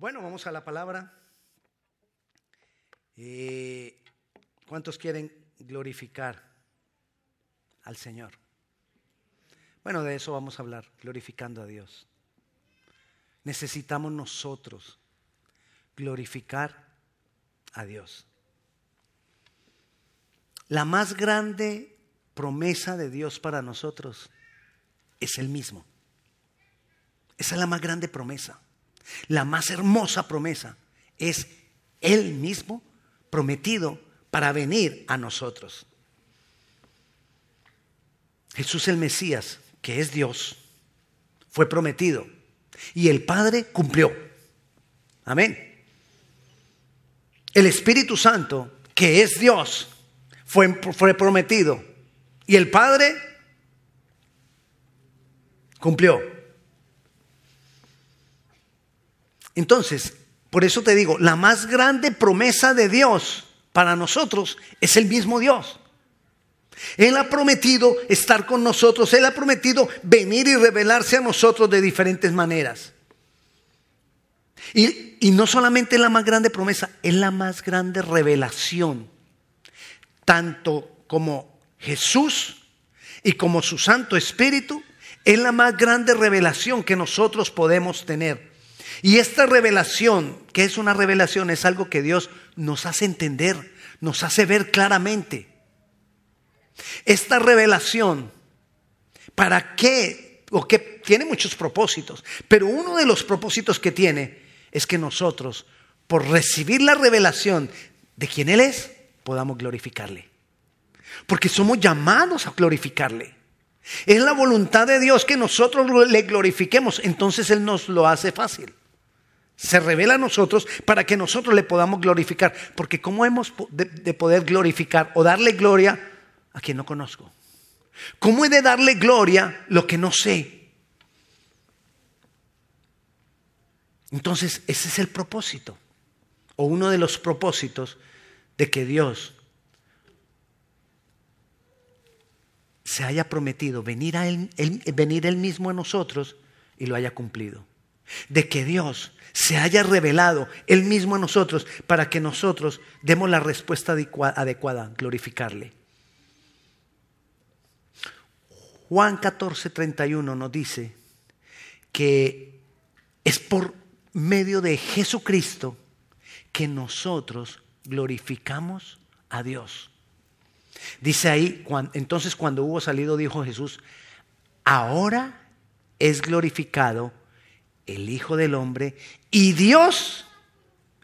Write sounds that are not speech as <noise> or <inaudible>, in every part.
Bueno, vamos a la palabra. Eh, ¿Cuántos quieren glorificar al Señor? Bueno, de eso vamos a hablar, glorificando a Dios. Necesitamos nosotros glorificar a Dios. La más grande promesa de Dios para nosotros es el mismo. Esa es la más grande promesa. La más hermosa promesa es Él mismo prometido para venir a nosotros. Jesús el Mesías, que es Dios, fue prometido y el Padre cumplió. Amén. El Espíritu Santo, que es Dios, fue, fue prometido y el Padre cumplió. Entonces, por eso te digo, la más grande promesa de Dios para nosotros es el mismo Dios. Él ha prometido estar con nosotros, Él ha prometido venir y revelarse a nosotros de diferentes maneras. Y, no solamente es la más grande promesa, es la más grande revelación, tanto como Jesús y como su Santo Espíritu, es la más grande revelación que nosotros podemos tener. Y esta revelación, que es una revelación, es algo que Dios nos hace entender, nos hace ver claramente. Esta revelación, ¿para qué? O que tiene muchos propósitos, pero uno de los propósitos que tiene es que nosotros, por recibir la revelación de quién Él es, podamos glorificarle. Porque somos llamados a glorificarle. Es la voluntad de Dios que nosotros le glorifiquemos, entonces Él nos lo hace fácil se revela a nosotros para que nosotros le podamos glorificar. Porque ¿cómo hemos de, poder glorificar o darle gloria a quien no conozco? ¿Cómo he de darle gloria lo que no sé? Entonces, ese es el propósito, o uno de los propósitos de que Dios se haya prometido venir, a él, venir él mismo a nosotros y lo haya cumplido. De que Dios se haya revelado Él mismo a nosotros para que nosotros demos la respuesta adecuada, glorificarle. Juan 14, 31 nos dice que es por medio de Jesucristo que nosotros glorificamos a Dios. Dice ahí, entonces cuando hubo salido dijo Jesús, ahora es glorificado el Hijo del Hombre y Dios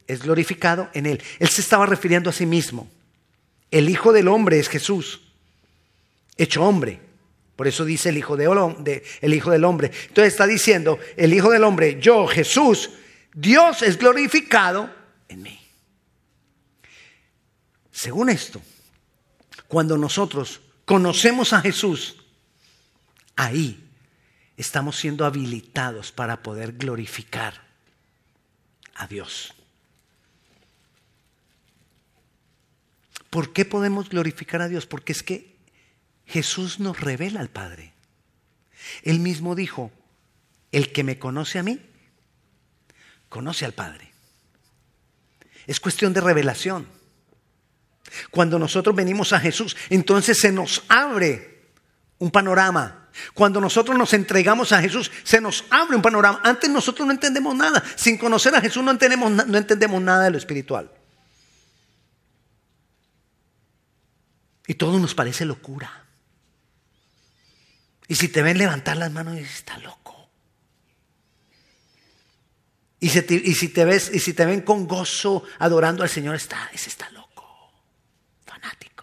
es glorificado en él. Él se estaba refiriendo a sí mismo. El Hijo del Hombre es Jesús, hecho hombre. Por eso dice el Hijo, de, el Hijo del Hombre. Entonces está diciendo, el Hijo del Hombre, yo, Jesús, Dios es glorificado en mí. Según esto, cuando nosotros conocemos a Jesús, ahí estamos siendo habilitados para poder glorificar a Dios. ¿Por qué podemos glorificar a Dios? Porque es que Jesús nos revela al Padre. Él mismo dijo, el que me conoce a mí, conoce al Padre. Es cuestión de revelación. Cuando nosotros venimos a Jesús, entonces se nos abre un panorama cuando nosotros nos entregamos a Jesús, se nos abre un panorama. Antes nosotros no entendemos nada. Sin conocer a Jesús no entendemos, no entendemos nada de lo espiritual. Y todo nos parece locura. Y si te ven levantar las manos, dices, está loco. Y si, te, y si te ves, y si te ven con gozo adorando al Señor, está, ese está loco, fanático.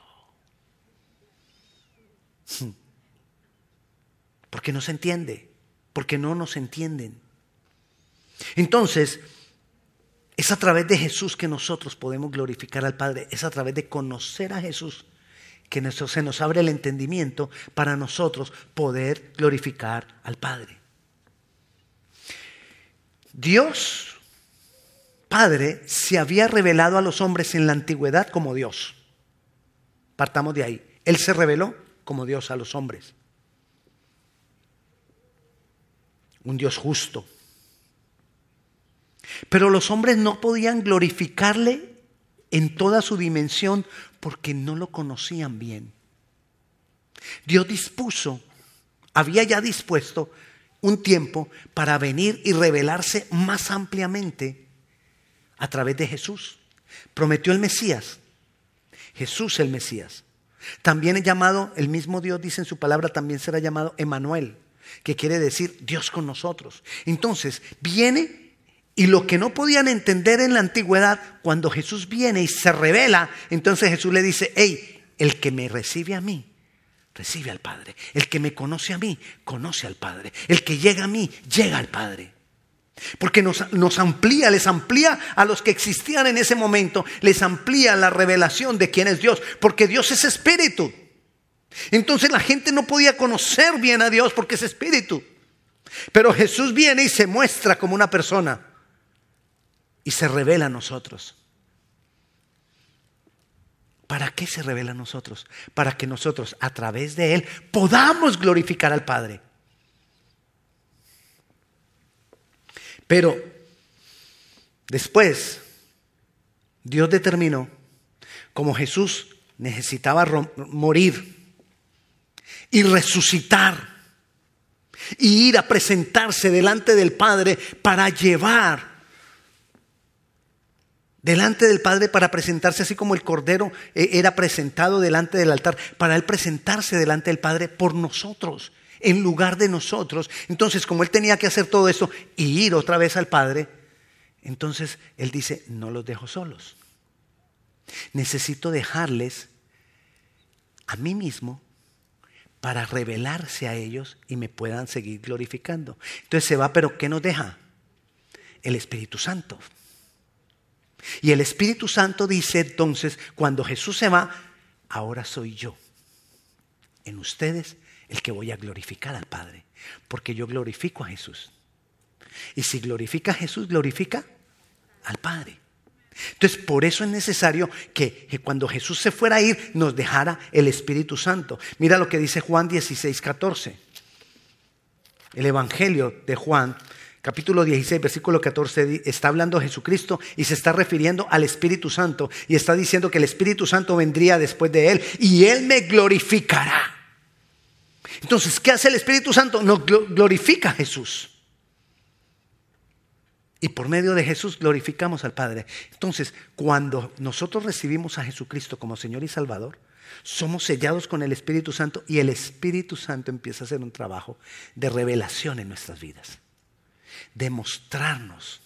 Porque no se entiende, porque no nos entienden. Entonces, es a través de Jesús que nosotros podemos glorificar al Padre, es a través de conocer a Jesús que se nos abre el entendimiento para nosotros poder glorificar al Padre. Dios, Padre, se había revelado a los hombres en la antigüedad como Dios. Partamos de ahí. Él se reveló como Dios a los hombres. Un Dios justo. Pero los hombres no podían glorificarle en toda su dimensión porque no lo conocían bien. Dios dispuso, había ya dispuesto un tiempo para venir y revelarse más ampliamente a través de Jesús. Prometió el Mesías, Jesús el Mesías. También es llamado, el mismo Dios dice en su palabra, también será llamado Emanuel, que quiere decir Dios con nosotros. Entonces, viene y lo que no podían entender en la antigüedad, cuando Jesús viene y se revela, entonces Jesús le dice, hey, el que me recibe a mí, recibe al Padre. El que me conoce a mí, conoce al Padre. El que llega a mí, llega al Padre. Porque nos, nos, amplía, les amplía a los que existían en ese momento, les amplía la revelación de quién es Dios, porque Dios es espíritu. Entonces la gente no podía conocer bien a Dios porque es espíritu. Pero Jesús viene y se muestra como una persona y se revela a nosotros. ¿Para qué se revela a nosotros? Para que nosotros a través de Él podamos glorificar al Padre. Pero después, Dios determinó, como Jesús necesitaba morir y resucitar y ir a presentarse delante del Padre para llevar delante del Padre para presentarse así como el Cordero eh, era presentado delante del altar, para Él presentarse delante del Padre por nosotros en lugar de nosotros. Entonces, como él tenía que hacer todo esto y ir otra vez al Padre, entonces él dice, no los dejo solos. Necesito dejarles a mí mismo para revelarse a ellos y me puedan seguir glorificando. Entonces se va, pero ¿qué nos deja? El Espíritu Santo. Y el Espíritu Santo dice entonces, cuando Jesús se va, ahora soy yo en ustedes el que voy a glorificar al Padre, porque yo glorifico a Jesús. Y si glorifica a Jesús, glorifica al Padre. Entonces, por eso es necesario que, cuando Jesús se fuera a ir, nos dejara el Espíritu Santo. Mira lo que dice Juan 16, 14. El Evangelio de Juan, capítulo 16, versículo 14, está hablando Jesucristo y se está refiriendo al Espíritu Santo y está diciendo que el Espíritu Santo vendría después de él y él me glorificará. Entonces, ¿qué hace el Espíritu Santo? Nos glorifica a Jesús. Y por medio de Jesús glorificamos al Padre. Entonces, cuando nosotros recibimos a Jesucristo como Señor y Salvador, somos sellados con el Espíritu Santo y el Espíritu Santo empieza a hacer un trabajo de revelación en nuestras vidas, de mostrarnos,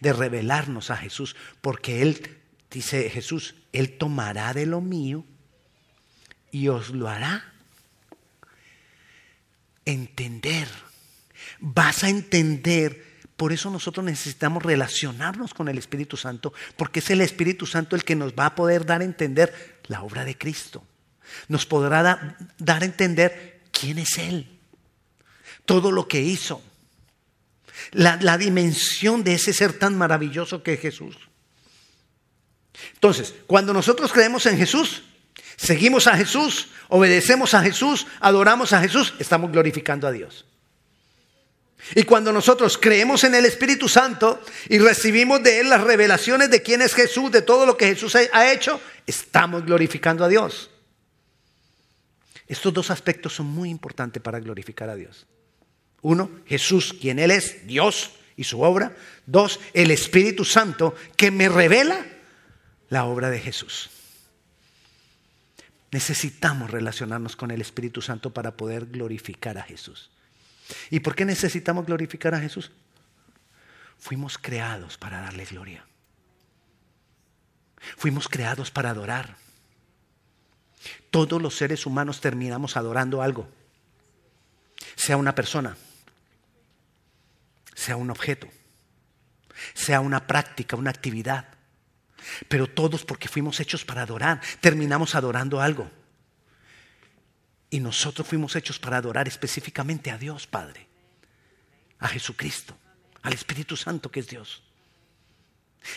de revelarnos a Jesús, porque Él, dice Jesús, Él tomará de lo mío y os lo hará entender. Vas a entender. Por eso nosotros necesitamos relacionarnos con el Espíritu Santo, porque es el Espíritu Santo el que nos va a poder dar a entender la obra de Cristo. Nos podrá dar a entender quién es Él, todo lo que hizo, la, la dimensión de ese ser tan maravilloso que es Jesús. Entonces, cuando nosotros creemos en Jesús, seguimos a Jesús, obedecemos a Jesús, adoramos a Jesús, estamos glorificando a Dios. Y cuando nosotros creemos en el Espíritu Santo y recibimos de Él las revelaciones de quién es Jesús, de todo lo que Jesús ha hecho, estamos glorificando a Dios. Estos dos aspectos son muy importantes para glorificar a Dios. Uno, Jesús, quien Él es, Dios y su obra. Dos, el Espíritu Santo que me revela la obra de Jesús. Necesitamos relacionarnos con el Espíritu Santo para poder glorificar a Jesús. ¿Y por qué necesitamos glorificar a Jesús? Fuimos creados para darle gloria. Fuimos creados para adorar. Todos los seres humanos terminamos adorando algo. Sea una persona, sea un objeto, sea una práctica, una actividad. Pero todos, porque fuimos hechos para adorar, terminamos adorando algo. Y nosotros fuimos hechos para adorar específicamente a Dios Padre, a Jesucristo, al Espíritu Santo que es Dios.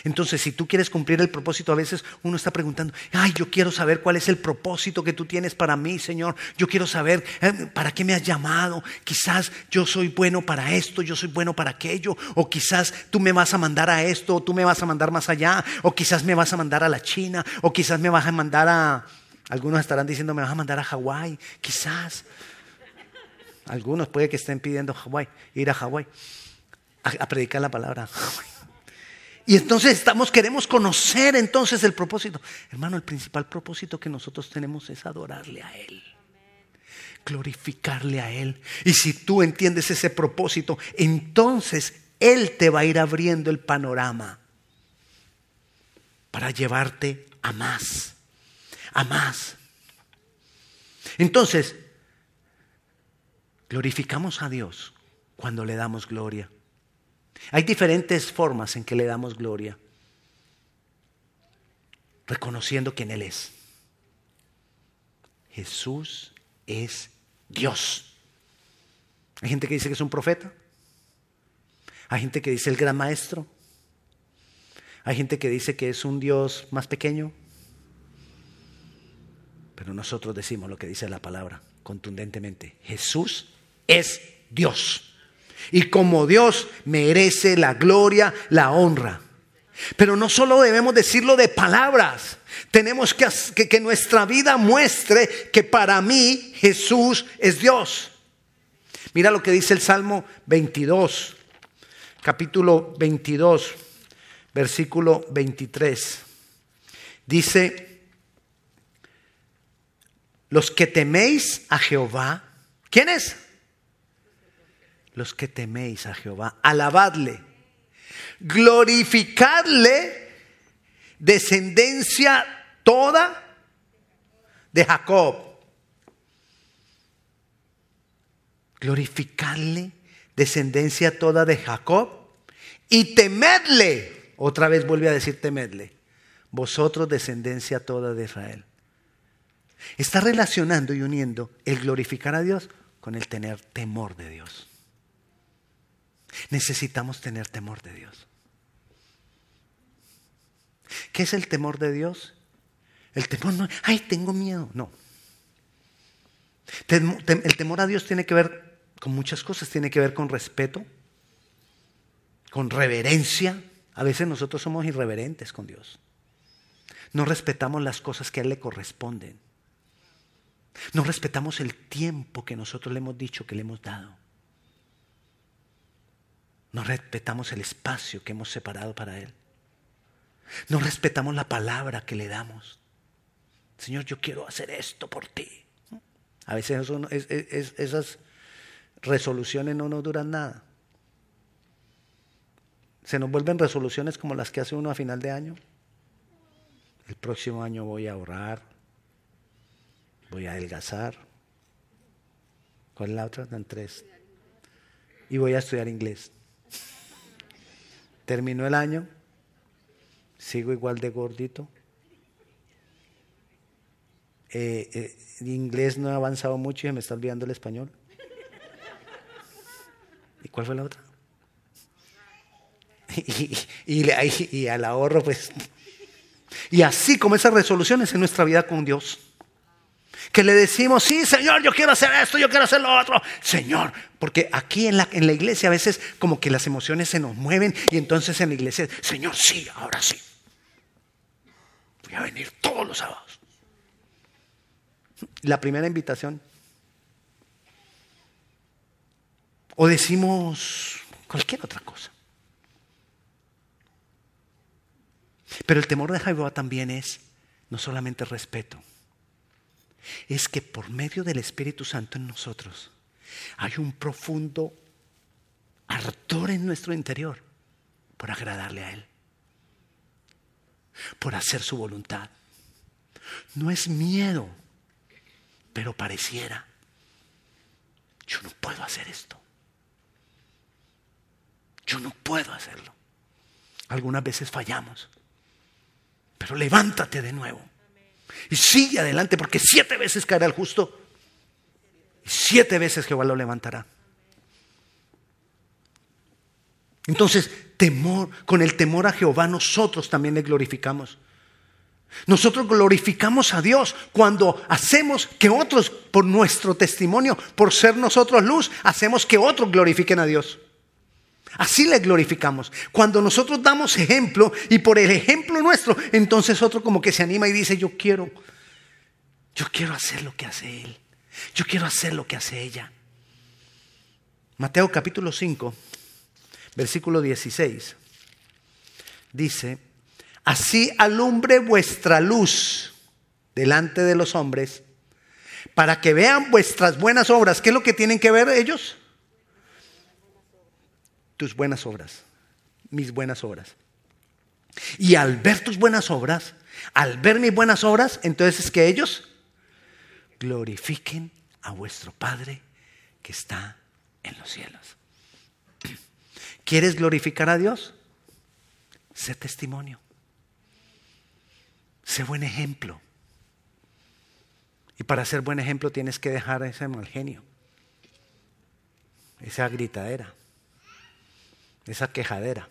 Entonces, si tú quieres cumplir el propósito, a veces uno está preguntando, ay, yo quiero saber cuál es el propósito que tú tienes para mí, Señor. Yo quiero saber eh, para qué me has llamado. Quizás yo soy bueno para esto, yo soy bueno para aquello. O quizás tú me vas a mandar a esto, o tú me vas a mandar más allá. O quizás me vas a mandar a la China, o quizás me vas a mandar a... Algunos estarán diciendo, me vas a mandar a Hawái, quizás. Algunos puede que estén pidiendo Hawái, ir a Hawái, a, predicar la palabra. Y entonces estamos, queremos conocer entonces el propósito. Hermano, el principal propósito que nosotros tenemos es adorarle a Él. Glorificarle a Él. Y si tú entiendes ese propósito, entonces Él te va a ir abriendo el panorama para llevarte a más, a más. Entonces, glorificamos a Dios cuando le damos gloria. Hay diferentes formas en que le damos gloria. Reconociendo quién Él es. Jesús es Dios. Hay gente que dice que es un profeta. Hay gente que dice el gran maestro. Hay gente que dice que es un Dios más pequeño. Pero nosotros decimos lo que dice la palabra contundentemente. Jesús es Dios y como Dios merece la gloria, la honra. Pero no solo debemos decirlo de palabras, tenemos que, que, nuestra vida muestre que para mí Jesús es Dios. Mira lo que dice el Salmo 22, capítulo 22, versículo 23. Dice, los que teméis a Jehová, ¿quién es? los que teméis a Jehová, alabadle, glorificadle, descendencia toda de Jacob. Glorificadle, descendencia toda de Jacob, y temedle, otra vez vuelve a decir temedle, vosotros descendencia toda de Israel. Está relacionando y uniendo el glorificar a Dios con el tener temor de Dios. Necesitamos tener temor de Dios. ¿Qué es el temor de Dios? El temor no, ay, tengo miedo, no. El temor a Dios tiene que ver con muchas cosas, tiene que ver con respeto, con reverencia. A veces nosotros somos irreverentes con Dios. No respetamos las cosas que a Él le corresponden. No respetamos el tiempo que nosotros le hemos dicho, que le hemos dado. No respetamos el espacio que hemos separado para Él. No respetamos la palabra que le damos. Señor, yo quiero hacer esto por ti. A veces esas resoluciones no nos duran nada. Se nos vuelven resoluciones como las que hace uno a final de año. El próximo año voy a ahorrar, voy a adelgazar. ¿Cuál es la otra? Dan tres. Y voy a estudiar inglés. Terminó el año, sigo igual de gordito. Eh, eh, inglés no ha avanzado mucho y me está olvidando el español. ¿Y cuál fue la otra? <laughs> Y, y, al ahorro, pues. Y así como esas resoluciones en nuestra vida con Dios que le decimos, sí, Señor, yo quiero hacer esto, yo quiero hacer lo otro. Señor, porque aquí en la, en la iglesia a veces como que las emociones se nos mueven y entonces en la iglesia, Señor, sí, ahora sí. Voy a venir todos los sábados. La primera invitación. O decimos cualquier otra cosa. Pero el temor de Jehová también es no solamente respeto, es que por medio del Espíritu Santo en nosotros hay un profundo ardor en nuestro interior por agradarle a Él, por hacer su voluntad. No es miedo, pero pareciera, yo no puedo hacer esto. Yo no puedo hacerlo. Algunas veces fallamos, pero levántate de nuevo. Y sigue adelante porque siete veces caerá el justo. Y siete veces Jehová lo levantará. Entonces, temor, con el temor a Jehová nosotros también le glorificamos. Nosotros glorificamos a Dios cuando hacemos que otros, por nuestro testimonio, por ser nosotros luz, hacemos que otros glorifiquen a Dios. Así le glorificamos. Cuando nosotros damos ejemplo y por el ejemplo nuestro, entonces otro como que se anima y dice, yo quiero, yo quiero hacer lo que hace él. Yo quiero hacer lo que hace ella. Mateo capítulo 5, versículo 16. Dice, así alumbre vuestra luz delante de los hombres, para que vean vuestras buenas obras. ¿Qué es lo que tienen que ver ellos? Tus buenas obras, mis buenas obras. Y al ver tus buenas obras, al ver mis buenas obras, entonces es que ellos glorifiquen a vuestro Padre que está en los cielos. <clears throat> ¿Quieres glorificar a Dios? Sé testimonio. Sé buen ejemplo. Y para ser buen ejemplo tienes que dejar ese mal genio, esa gritadera, esa quejadera.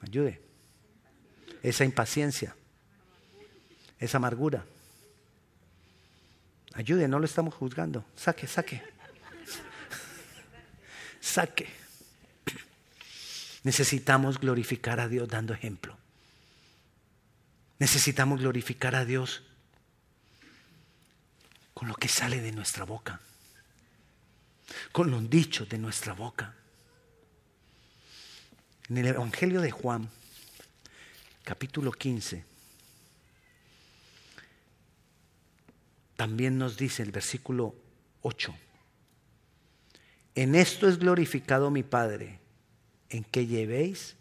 Ayude. Esa impaciencia, esa amargura. Ayude, no lo estamos juzgando. Saque, saque. <laughs> Saque. Necesitamos glorificar a Dios dando ejemplo. Necesitamos glorificar a Dios con lo que sale de nuestra boca, con los dichos de nuestra boca. En el Evangelio de Juan, capítulo 15, también nos dice el versículo 8, en esto es glorificado mi Padre, en que llevéis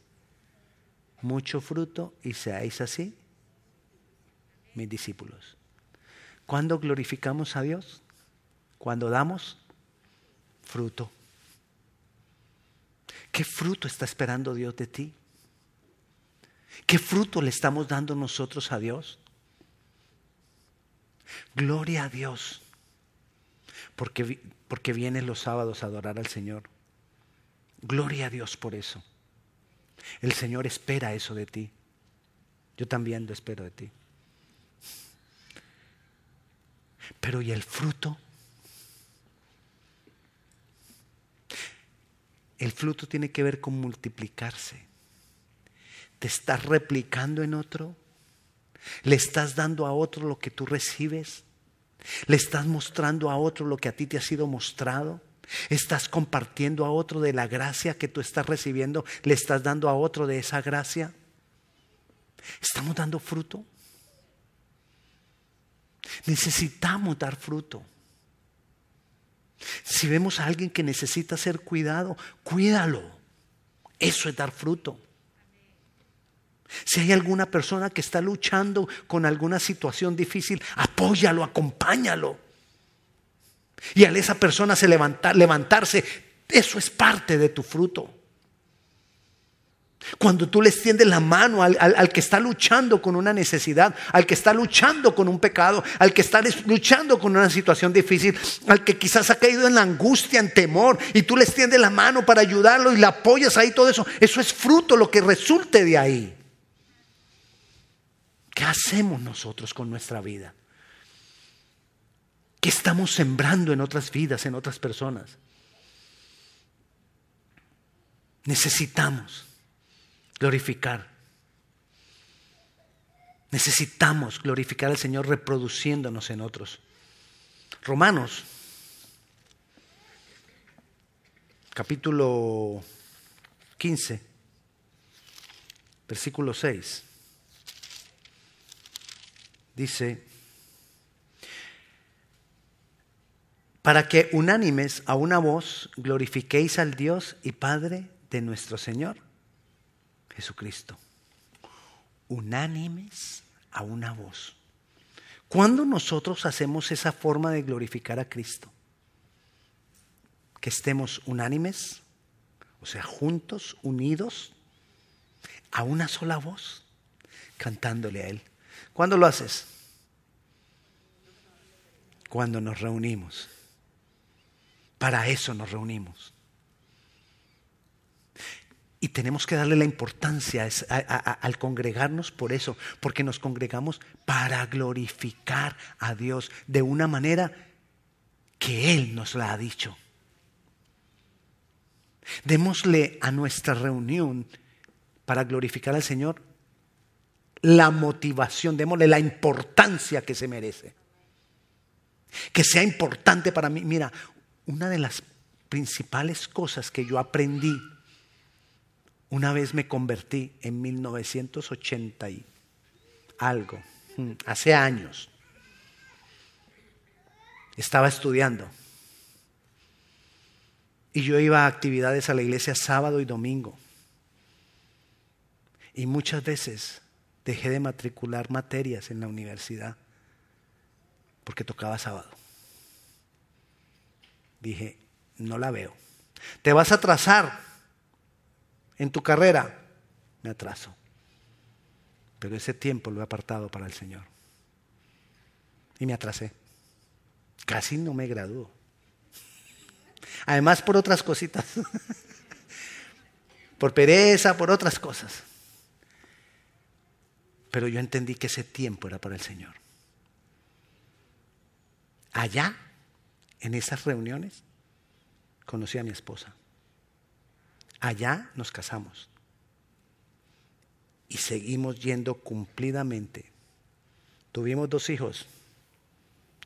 mucho fruto y seáis así mis discípulos. ¿Cuándo glorificamos a Dios? Cuando damos fruto. ¿Qué fruto está esperando Dios de ti? ¿Qué fruto le estamos dando nosotros a Dios? Gloria a Dios, porque, porque vienes los sábados a adorar al Señor. Gloria a Dios por eso. El Señor espera eso de ti. Yo también lo espero de ti. Pero ¿y el fruto? El fruto tiene que ver con multiplicarse. ¿Te estás replicando en otro? ¿Le estás dando a otro lo que tú recibes? ¿Le estás mostrando a otro lo que a ti te ha sido mostrado? ¿Estás compartiendo a otro de la gracia que tú estás recibiendo? ¿Le estás dando a otro de esa gracia? ¿Estamos dando fruto? Necesitamos dar fruto. Si vemos a alguien que necesita ser cuidado, cuídalo. Eso es dar fruto. Si hay alguna persona que está luchando con alguna situación difícil, apóyalo, acompáñalo. Y al esa persona se levantar, levantarse, eso es parte de tu fruto. Cuando tú le extiendes la mano al, que está luchando con una necesidad, al que está luchando con un pecado, al que está luchando con una situación difícil, al que quizás ha caído en la angustia, en temor, y tú le extiendes la mano para ayudarlo y le apoyas ahí, todo eso, eso es fruto, lo que resulte de ahí. ¿Qué hacemos nosotros con nuestra vida? ¿Qué estamos sembrando en otras vidas, en otras personas? Necesitamos glorificar. Necesitamos glorificar al Señor reproduciéndonos en otros. Romanos, capítulo 15, versículo 6, dice, para que unánimes a una voz glorifiquéis al Dios y Padre de nuestro Señor Jesucristo. Unánimes a una voz. ¿Cuándo nosotros hacemos esa forma de glorificar a Cristo? Que estemos unánimes, o sea, juntos, unidos, a una sola voz, cantándole a Él. ¿Cuándo lo haces? Cuando nos reunimos. Para eso nos reunimos. Y tenemos que darle la importancia al congregarnos por eso, porque nos congregamos para glorificar a Dios de una manera que Él nos la ha dicho. Démosle a nuestra reunión para glorificar al Señor la motivación, démosle la importancia que se merece. Que sea importante para mí. Mira, una de las principales cosas que yo aprendí una vez me convertí en 1980 y algo, mm, hace años. Estaba estudiando. Y yo iba a actividades a la iglesia sábado y domingo. Y muchas veces dejé de matricular materias en la universidad porque tocaba sábado. Dije, no la veo. Te vas a atrasar en tu carrera. Me atraso. Pero ese tiempo lo he apartado para el Señor. Y me atrasé. Casi no me graduó. Además por otras cositas. <laughs> por pereza, por otras cosas. Pero yo entendí que ese tiempo era para el Señor. Allá, en esas reuniones, conocí a mi esposa. Allá nos casamos. Y seguimos yendo cumplidamente. Tuvimos dos hijos,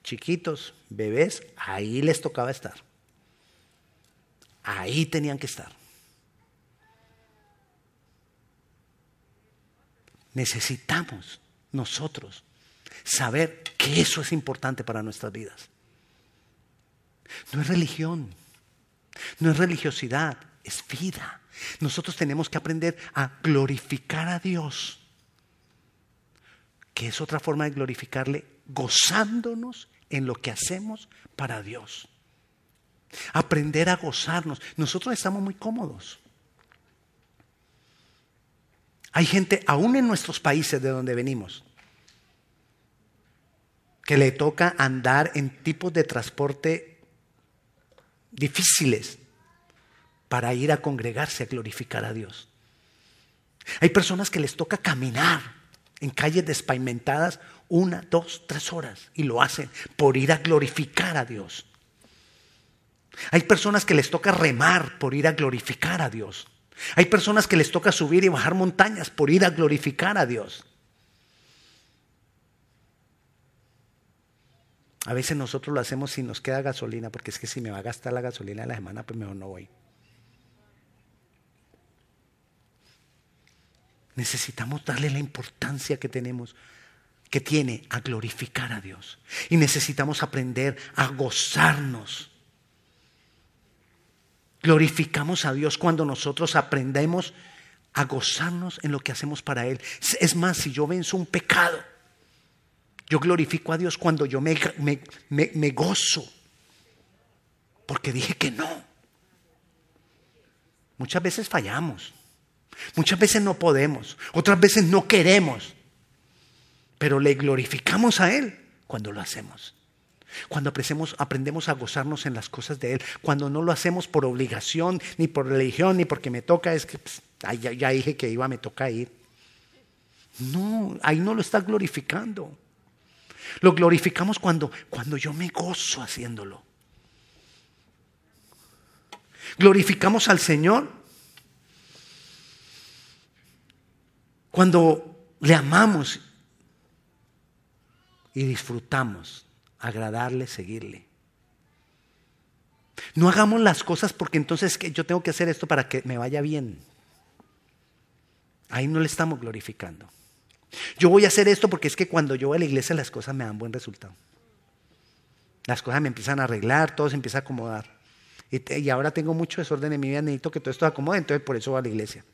chiquitos, bebés, ahí les tocaba estar. Ahí tenían que estar. Necesitamos nosotros saber que eso es importante para nuestras vidas. No es religión, no es religiosidad, es vida. Nosotros tenemos que aprender a glorificar a Dios, que es otra forma de glorificarle, gozándonos en lo que hacemos para Dios. Aprender a gozarnos. Nosotros estamos muy cómodos. Hay gente, aún en nuestros países de donde venimos, que le toca andar en tipos de transporte difíciles para ir a congregarse a glorificar a Dios. Hay personas que les toca caminar en calles despavimentadas una, dos, tres horas y lo hacen por ir a glorificar a Dios. Hay personas que les toca remar por ir a glorificar a Dios. Hay personas que les toca subir y bajar montañas por ir a glorificar a Dios. A veces nosotros lo hacemos si nos queda gasolina, porque es que si me va a gastar la gasolina de la semana, pues mejor no voy. Necesitamos darle la importancia que tenemos, que tiene a glorificar a Dios. Y necesitamos aprender a gozarnos. Glorificamos a Dios cuando nosotros aprendemos a gozarnos en lo que hacemos para Él. Es más, si yo venzo un pecado, yo glorifico a Dios cuando yo me, me, me gozo. Porque dije que no. Muchas veces fallamos. Muchas veces no podemos, otras veces no queremos, pero le glorificamos a Él cuando lo hacemos. Cuando aprendemos a gozarnos en las cosas de Él, cuando no lo hacemos por obligación, ni por religión, ni porque me toca, es que pues, ya, dije que iba, me toca ir. No, ahí no lo está glorificando. Lo glorificamos cuando, cuando yo me gozo haciéndolo. Glorificamos al Señor Cuando le amamos y disfrutamos agradarle, seguirle. No hagamos las cosas porque entonces yo tengo que hacer esto para que me vaya bien. Ahí no le estamos glorificando. Yo voy a hacer esto porque es que cuando yo voy a la iglesia las cosas me dan buen resultado. Las cosas me empiezan a arreglar, todo se empieza a acomodar. Y, y ahora tengo mucho desorden en mi vida, necesito que todo esto acomode, entonces por eso voy a la iglesia.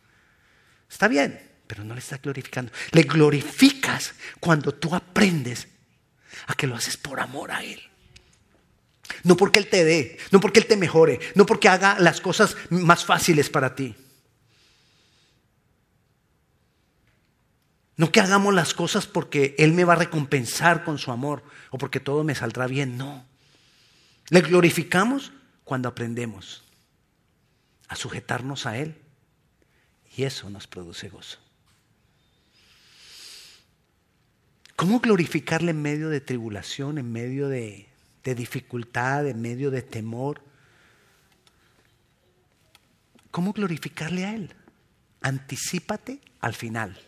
Está bien, pero no le estás glorificando. Le glorificas cuando tú aprendes a que lo haces por amor a Él. No porque Él te dé, no porque Él te mejore, no porque haga las cosas más fáciles para ti. No que hagamos las cosas porque Él me va a recompensar con su amor o porque todo me saldrá bien, no. Le glorificamos cuando aprendemos a sujetarnos a Él Y eso nos produce gozo. ¿Cómo glorificarle en medio de tribulación, en medio de, dificultad, en medio de temor? ¿Cómo glorificarle a Él? Anticípate al final.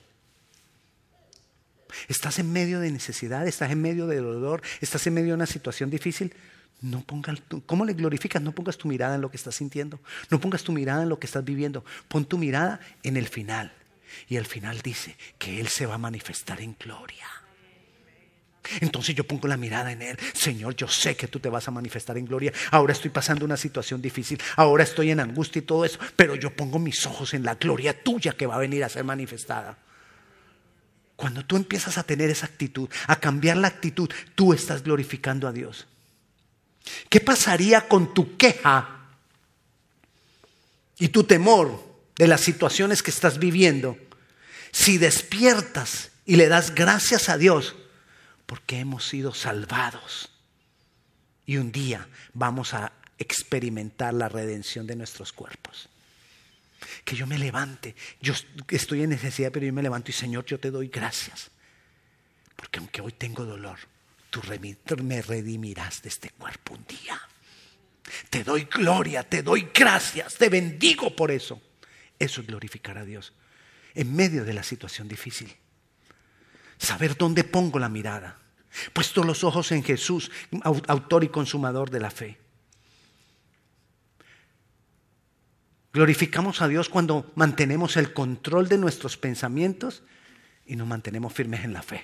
Estás en medio de necesidad, estás en medio de dolor, estás en medio de una situación difícil. No pongas, ¿Cómo le glorificas? No pongas tu mirada en lo que estás sintiendo. No pongas tu mirada en lo que estás viviendo. Pon tu mirada en el final. Y el final dice que Él se va a manifestar en gloria. Entonces yo pongo la mirada en Él. Señor, yo sé que tú te vas a manifestar en gloria. Ahora estoy pasando una situación difícil. Ahora estoy en angustia y todo eso. Pero yo pongo mis ojos en la gloria tuya que va a venir a ser manifestada. Cuando tú empiezas a tener esa actitud, a cambiar la actitud, tú estás glorificando a Dios. ¿Qué pasaría con tu queja y tu temor de las situaciones que estás viviendo si despiertas y le das gracias a Dios porque hemos sido salvados? Y un día vamos a experimentar la redención de nuestros cuerpos. Que yo me levante, yo estoy en necesidad, pero yo me levanto y Señor, yo te doy gracias. Porque aunque hoy tengo dolor, tú me redimirás de este cuerpo un día. Te doy gloria, te doy gracias, te bendigo por eso. Eso es glorificar a Dios en medio de la situación difícil. Saber dónde pongo la mirada. Puesto los ojos en Jesús, autor y consumador de la fe. Glorificamos a Dios cuando mantenemos el control de nuestros pensamientos y nos mantenemos firmes en la fe.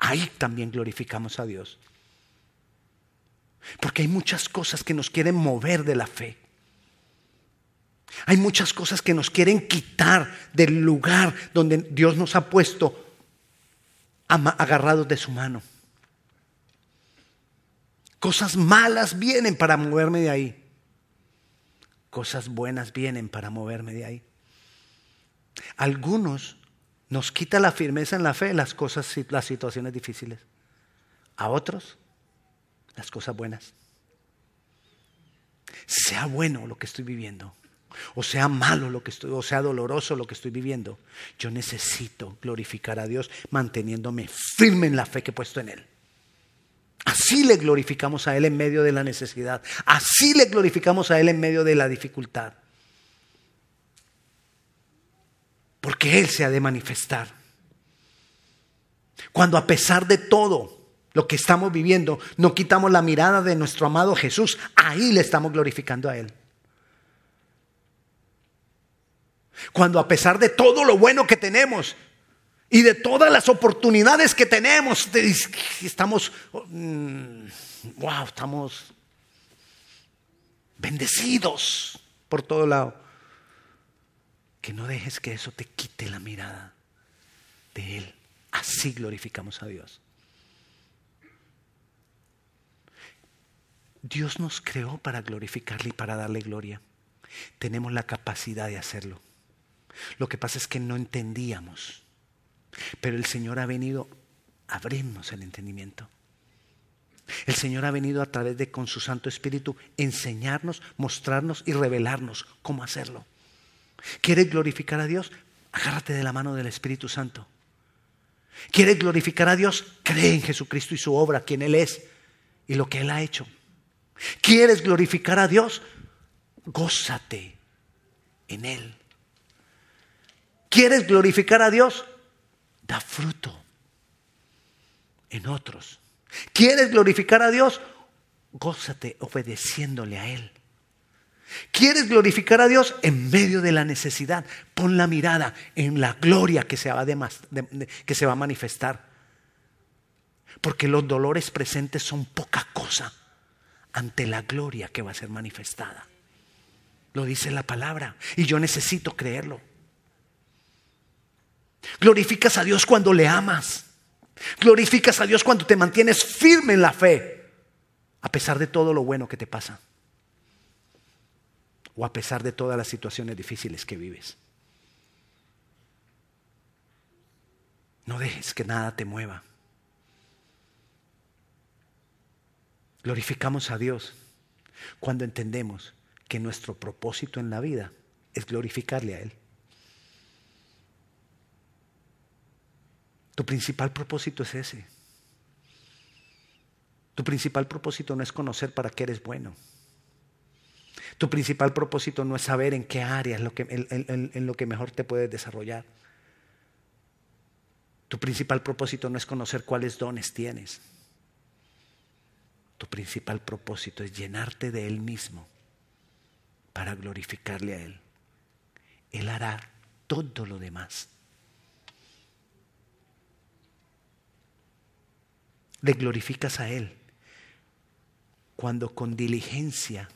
Ahí también glorificamos a Dios. Porque hay muchas cosas que nos quieren mover de la fe. Hay muchas cosas que nos quieren quitar del lugar donde Dios nos ha puesto agarrados de su mano. Cosas malas vienen para moverme de ahí. Cosas buenas vienen para moverme de ahí. Algunos nos quita la firmeza en la fe las cosas, las situaciones difíciles. A otros, las cosas buenas. Sea bueno lo que estoy viviendo, o sea malo lo que estoy, o sea doloroso lo que estoy viviendo, yo necesito glorificar a Dios manteniéndome firme en la fe que he puesto en Él. Así le glorificamos a Él en medio de la necesidad. Así le glorificamos a Él en medio de la dificultad. Porque Él se ha de manifestar. Cuando a pesar de todo lo que estamos viviendo, no quitamos la mirada de nuestro amado Jesús, ahí le estamos glorificando a Él. Cuando a pesar de todo lo bueno que tenemos y de todas las oportunidades que tenemos, estamos, wow, mm, estamos bendecidos por todo lado. Que no dejes que eso te quite la mirada de Él. Así glorificamos a Dios. Dios nos creó para glorificarle y para darle gloria. Tenemos la capacidad de hacerlo. Lo que pasa es que no entendíamos. Pero el Señor ha venido a abrirnos el entendimiento. El Señor ha venido a través de con su Santo Espíritu enseñarnos, mostrarnos y revelarnos cómo hacerlo. ¿Quieres glorificar a Dios? Agárrate de la mano del Espíritu Santo. ¿Quieres glorificar a Dios? Cree en Jesucristo y su obra, quien Él es y lo que Él ha hecho. ¿Quieres glorificar a Dios? Gózate en Él. ¿Quieres glorificar a Dios? Da fruto en otros. ¿Quieres glorificar a Dios? Gózate obedeciéndole a Él. ¿Quieres glorificar a Dios en medio de la necesidad? Pon la mirada en la gloria que se va, que se va a manifestar. Porque los dolores presentes son poca cosa ante la gloria que va a ser manifestada. Lo dice la palabra y yo necesito creerlo. Glorificas a Dios cuando le amas. Glorificas a Dios cuando te mantienes firme en la fe, a pesar de todo lo bueno que te pasa o a pesar de todas las situaciones difíciles que vives. No dejes que nada te mueva. Glorificamos a Dios cuando entendemos que nuestro propósito en la vida es glorificarle a Él. Tu principal propósito es ese. Tu principal propósito no es conocer para qué eres bueno. Tu principal propósito no es saber en qué área es lo que, en, en lo que mejor te puedes desarrollar. Tu principal propósito no es conocer cuáles dones tienes. Tu principal propósito es llenarte de Él mismo para glorificarle a Él. Él hará todo lo demás. Le glorificas a Él cuando con diligencia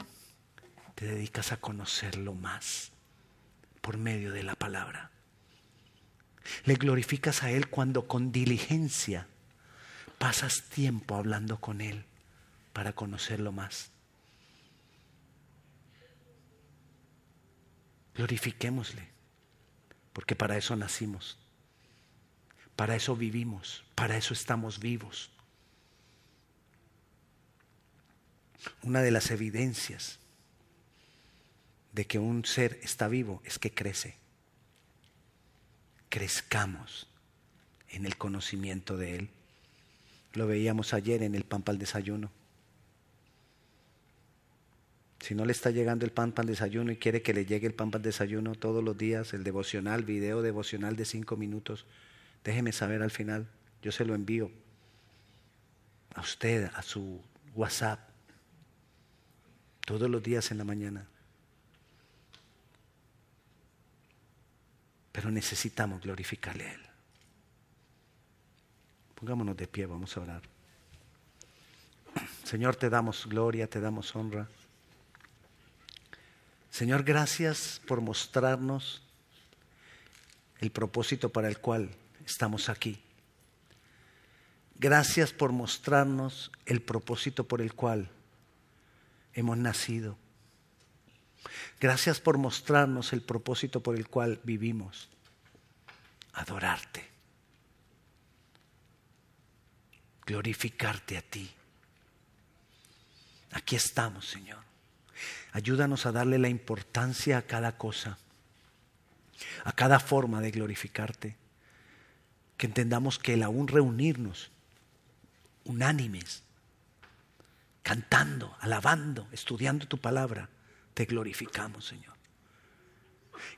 te dedicas a conocerlo más por medio de la palabra. Le glorificas a Él cuando con diligencia pasas tiempo hablando con Él para conocerlo más. Glorifiquémosle, porque para eso nacimos, para eso vivimos, para eso estamos vivos. Una de las evidencias de que un ser está vivo es que crece. Crezcamos en el conocimiento de Él. Lo veíamos ayer en el pan para el desayuno. Si no le está llegando el pan para el desayuno y quiere que le llegue el pan para el desayuno todos los días, el devocional, video devocional de cinco minutos, déjeme saber al final. Yo se lo envío a usted, a su WhatsApp, todos los días en la mañana. Pero necesitamos glorificarle a Él. Pongámonos de pie, vamos a orar. Señor, te damos gloria, te damos honra. Señor, gracias por mostrarnos el propósito para el cual estamos aquí. Gracias por mostrarnos el propósito por el cual hemos nacido. Gracias por mostrarnos el propósito por el cual vivimos. Adorarte. Glorificarte a ti. Aquí estamos, Señor. Ayúdanos a darle la importancia a cada cosa, a cada forma de glorificarte. Que entendamos que el aún reunirnos unánimes, cantando, alabando, estudiando tu palabra, te glorificamos, Señor.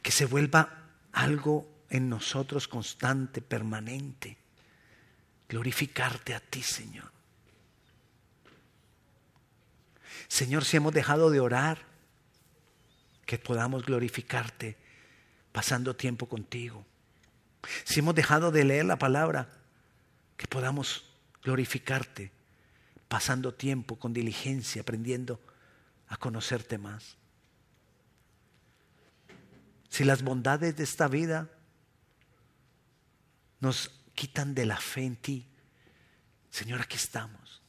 Que se vuelva algo en nosotros constante, permanente. Glorificarte a ti, Señor. Señor, si hemos dejado de orar, que podamos glorificarte pasando tiempo contigo. Si hemos dejado de leer la palabra, que podamos glorificarte pasando tiempo con diligencia, aprendiendo a conocerte más. Si las bondades de esta vida nos quitan de la fe en ti, Señor, aquí estamos.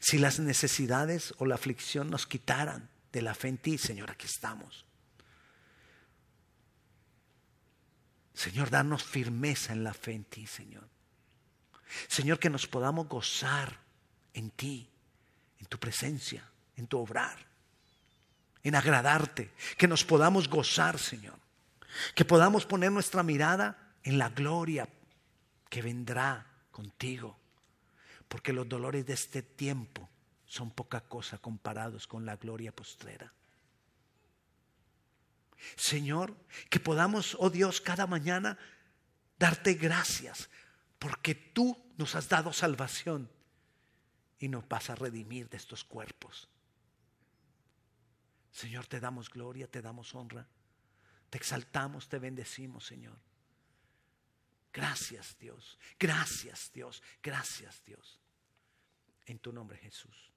Si las necesidades o la aflicción nos quitaran de la fe en ti, Señor, aquí estamos. Señor, danos firmeza en la fe en ti, Señor. Señor, que nos podamos gozar en ti, en tu presencia, en tu obrar, en agradarte, que nos podamos gozar, Señor. Que podamos poner nuestra mirada en la gloria que vendrá contigo. Porque los dolores de este tiempo son poca cosa comparados con la gloria postrera. Señor, que podamos, oh Dios, cada mañana darte gracias porque tú nos has dado salvación y nos vas a redimir de estos cuerpos. Señor, te damos gloria, te damos honra. Te exaltamos, te bendecimos, Señor. Gracias, Dios. Gracias, Dios. Gracias, Dios. En tu nombre, Jesús.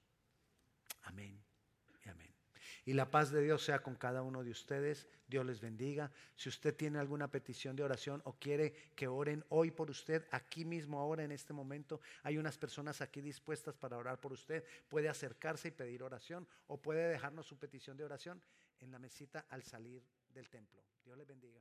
Amén. Y la paz de Dios sea con cada uno de ustedes. Dios les bendiga. Si usted tiene alguna petición de oración o quiere que oren hoy por usted, aquí mismo, ahora en este momento, hay unas personas aquí dispuestas para orar por usted. Puede acercarse y pedir oración o puede dejarnos su petición de oración en la mesita al salir del templo. Dios les bendiga.